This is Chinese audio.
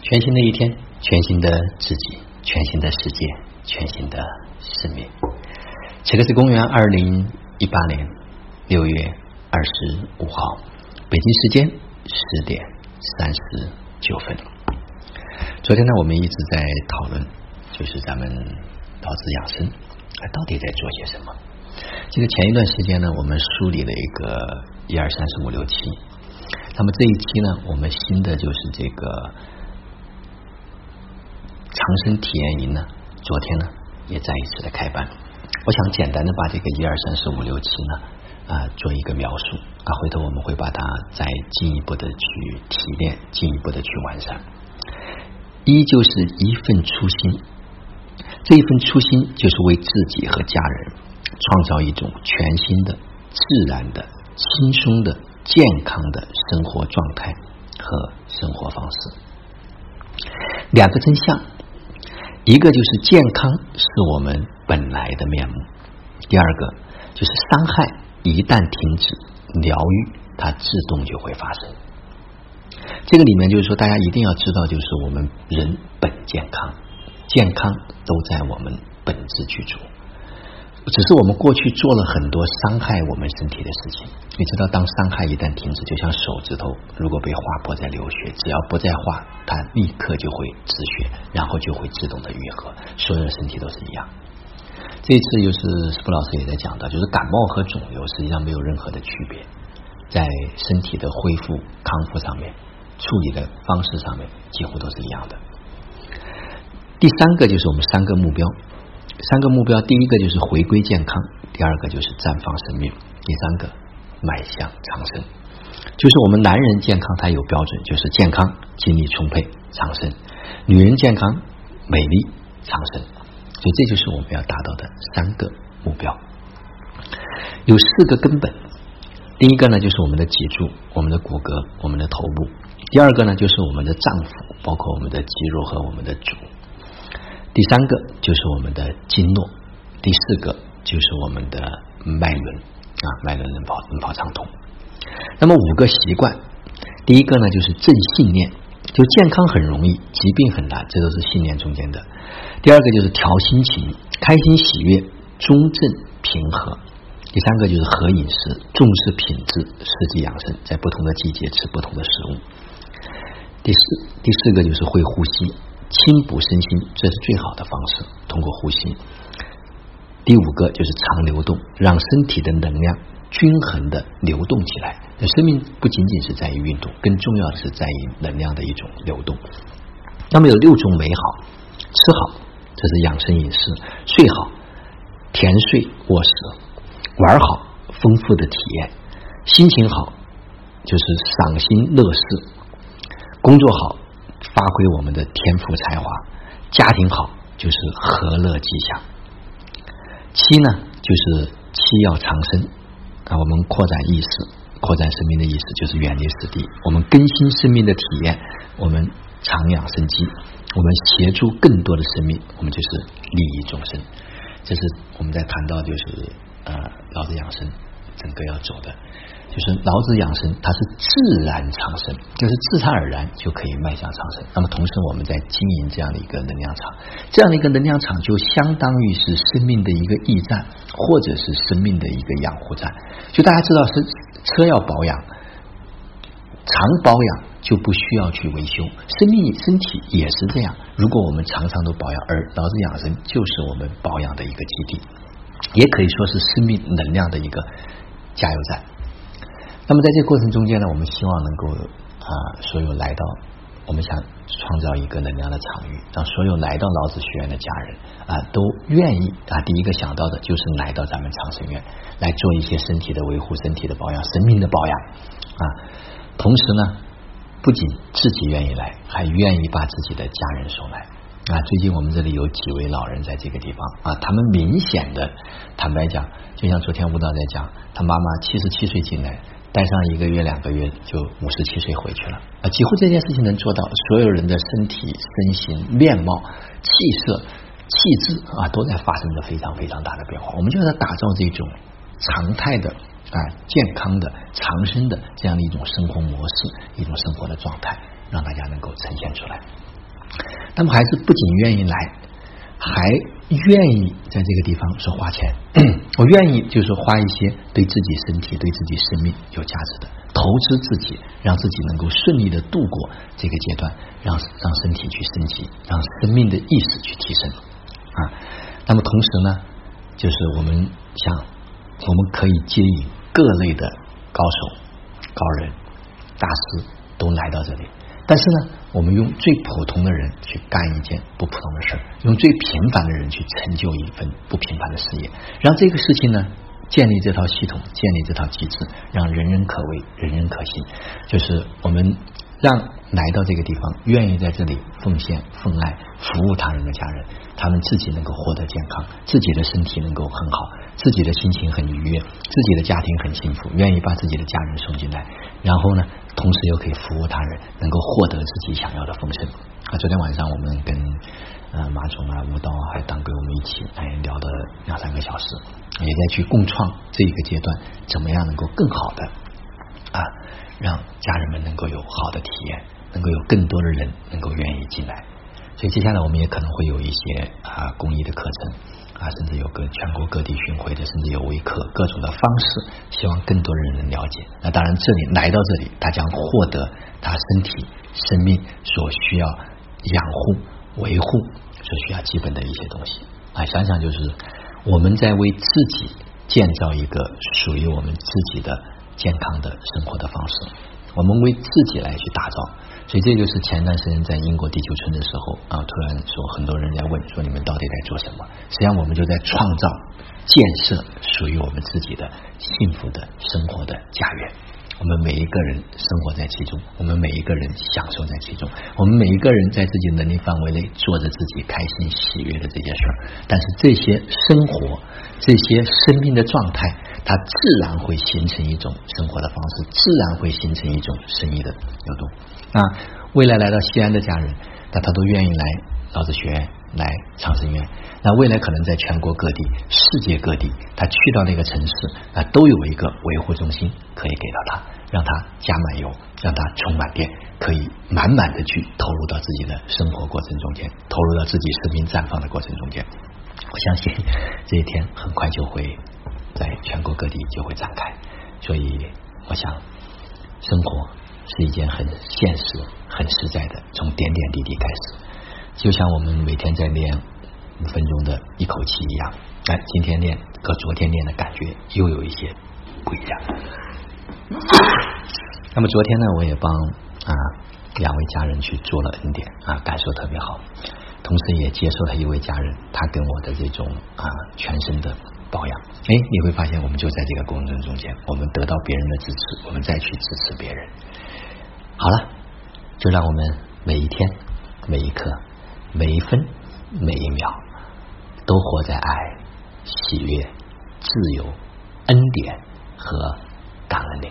全新的一天，全新的自己，全新的世界，全新的生命。此刻是公元二零一八年六月二十五号，北京时间十点三十九分。昨天呢，我们一直在讨论，就是咱们老子养生，到底在做些什么？记得前一段时间呢，我们梳理了一个一二三四五六七，那么这一期呢，我们新的就是这个。长生体验营呢，昨天呢也再一次的开班。我想简单的把这个一二三四五六七呢啊做一个描述啊，回头我们会把它再进一步的去提炼，进一步的去完善。一就是一份初心，这一份初心就是为自己和家人创造一种全新的、自然的、轻松的、健康的生活状态和生活方式。两个真相。一个就是健康是我们本来的面目，第二个就是伤害一旦停止，疗愈它自动就会发生。这个里面就是说，大家一定要知道，就是我们人本健康，健康都在我们本质居住。只是我们过去做了很多伤害我们身体的事情，你知道，当伤害一旦停止，就像手指头如果被划破在流血，只要不再划，它立刻就会止血，然后就会自动的愈合。所有的身体都是一样。这次又是斯普老师也在讲到，就是感冒和肿瘤实际上没有任何的区别，在身体的恢复康复上面，处理的方式上面几乎都是一样的。第三个就是我们三个目标。三个目标，第一个就是回归健康，第二个就是绽放生命，第三个迈向长生。就是我们男人健康，他有标准，就是健康、精力充沛、长生；女人健康、美丽、长生。所以这就是我们要达到的三个目标。有四个根本，第一个呢就是我们的脊柱、我们的骨骼、我们的头部；第二个呢就是我们的脏腑，包括我们的肌肉和我们的足。第三个就是我们的经络，第四个就是我们的脉轮啊，脉轮能跑能跑畅通。那么五个习惯，第一个呢就是正信念，就健康很容易，疾病很难，这都是信念中间的。第二个就是调心情，开心喜悦，中正平和。第三个就是合饮食，重视品质，四季养生，在不同的季节吃不同的食物。第四第四个就是会呼吸。清补身心，这是最好的方式。通过呼吸。第五个就是常流动，让身体的能量均衡的流动起来。生命不仅仅是在于运动，更重要的是在于能量的一种流动。那么有六种美好：吃好，这是养生饮食；睡好，甜睡卧食；玩好，丰富的体验；心情好，就是赏心乐事；工作好。发挥我们的天赋才华，家庭好就是和乐吉祥。七呢，就是七要长生啊，我们扩展意识，扩展生命的意识，就是远离死地。我们更新生命的体验，我们长养生机，我们协助更多的生命，我们就是利益众生。这是我们在谈到就是呃老子养生整个要走的。就是老子养生，它是自然长生，就是自然而然就可以迈向长生。那么同时，我们在经营这样的一个能量场，这样的一个能量场就相当于是生命的一个驿站，或者是生命的一个养护站。就大家知道，是车要保养，常保养就不需要去维修。生命身体也是这样，如果我们常常都保养，而老子养生就是我们保养的一个基地，也可以说是生命能量的一个加油站。那么在这个过程中间呢，我们希望能够啊，所有来到我们想创造一个能量的场域，让所有来到老子学院的家人啊，都愿意啊，第一个想到的就是来到咱们长生院来做一些身体的维护、身体的保养、生命的保养啊。同时呢，不仅自己愿意来，还愿意把自己的家人送来啊。最近我们这里有几位老人在这个地方啊，他们明显的坦白讲，就像昨天吴导在讲，他妈妈七十七岁进来。待上一个月两个月就五十七岁回去了啊！几乎这件事情能做到，所有人的身体、身形、面貌、气色、气质啊，都在发生着非常非常大的变化。我们就在打造这种常态的啊、健康的、长生的这样的一种生活模式、一种生活的状态，让大家能够呈现出来。他们还是不仅愿意来，还愿意在这个地方说花钱。我愿意就是花一些对自己身体、对自己生命有价值的，投资自己，让自己能够顺利的度过这个阶段，让让身体去升级，让生命的意识去提升啊。那么同时呢，就是我们想，我们可以接引各类的高手、高人、大师都来到这里。但是呢，我们用最普通的人去干一件不普通的事儿，用最平凡的人去成就一份不平凡的事业，让这个事情呢建立这套系统，建立这套机制，让人人可为，人人可信。就是我们让来到这个地方，愿意在这里奉献、奉爱、服务他人的家人，他们自己能够获得健康，自己的身体能够很好，自己的心情很愉悦，自己的家庭很幸福，愿意把自己的家人送进来，然后呢？同时又可以服务他人，能够获得自己想要的丰盛。啊，昨天晚上我们跟呃马总啊、吴导啊，还有当归我们一起哎聊了两三个小时，也在去共创这一个阶段，怎么样能够更好的啊，让家人们能够有好的体验，能够有更多的人能够愿意进来。所以接下来我们也可能会有一些啊公益的课程。啊，甚至有个全国各地巡回的，甚至有微课，各种的方式，希望更多的人能了解。那当然，这里来到这里，他将获得他身体、生命所需要养护、维护所需要基本的一些东西。啊，想想就是我们在为自己建造一个属于我们自己的健康的生活的方式，我们为自己来去打造。所以这就是前段时间在英国地球村的时候啊，突然说很多人在问说你们到底在做什么？实际上我们就在创造、建设属于我们自己的幸福的生活的家园。我们每一个人生活在其中，我们每一个人享受在其中，我们每一个人在自己能力范围内做着自己开心喜悦的这些事儿。但是这些生活、这些生命的状态，它自然会形成一种生活的方式，自然会形成一种生意的流动。那，未来来到西安的家人，那他都愿意来老子学院、来长生院。那未来可能在全国各地、世界各地，他去到那个城市，啊，都有一个维护中心可以给到他，让他加满油，让他充满电，可以满满的去投入到自己的生活过程中间，投入到自己生命绽放的过程中间。我相信这一天很快就会在全国各地就会展开，所以我想生活。是一件很现实、很实在的，从点点滴滴开始，就像我们每天在练五分钟的一口气一样。哎，今天练和昨天练的感觉又有一些不一样。那么昨天呢，我也帮啊两位家人去做了恩典啊，感受特别好，同时也接受了一位家人他跟我的这种啊全身的保养。哎，你会发现，我们就在这个过程中间，我们得到别人的支持，我们再去支持别人。好了，就让我们每一天、每一刻、每一分、每一秒，都活在爱、喜悦、自由、恩典和感恩里。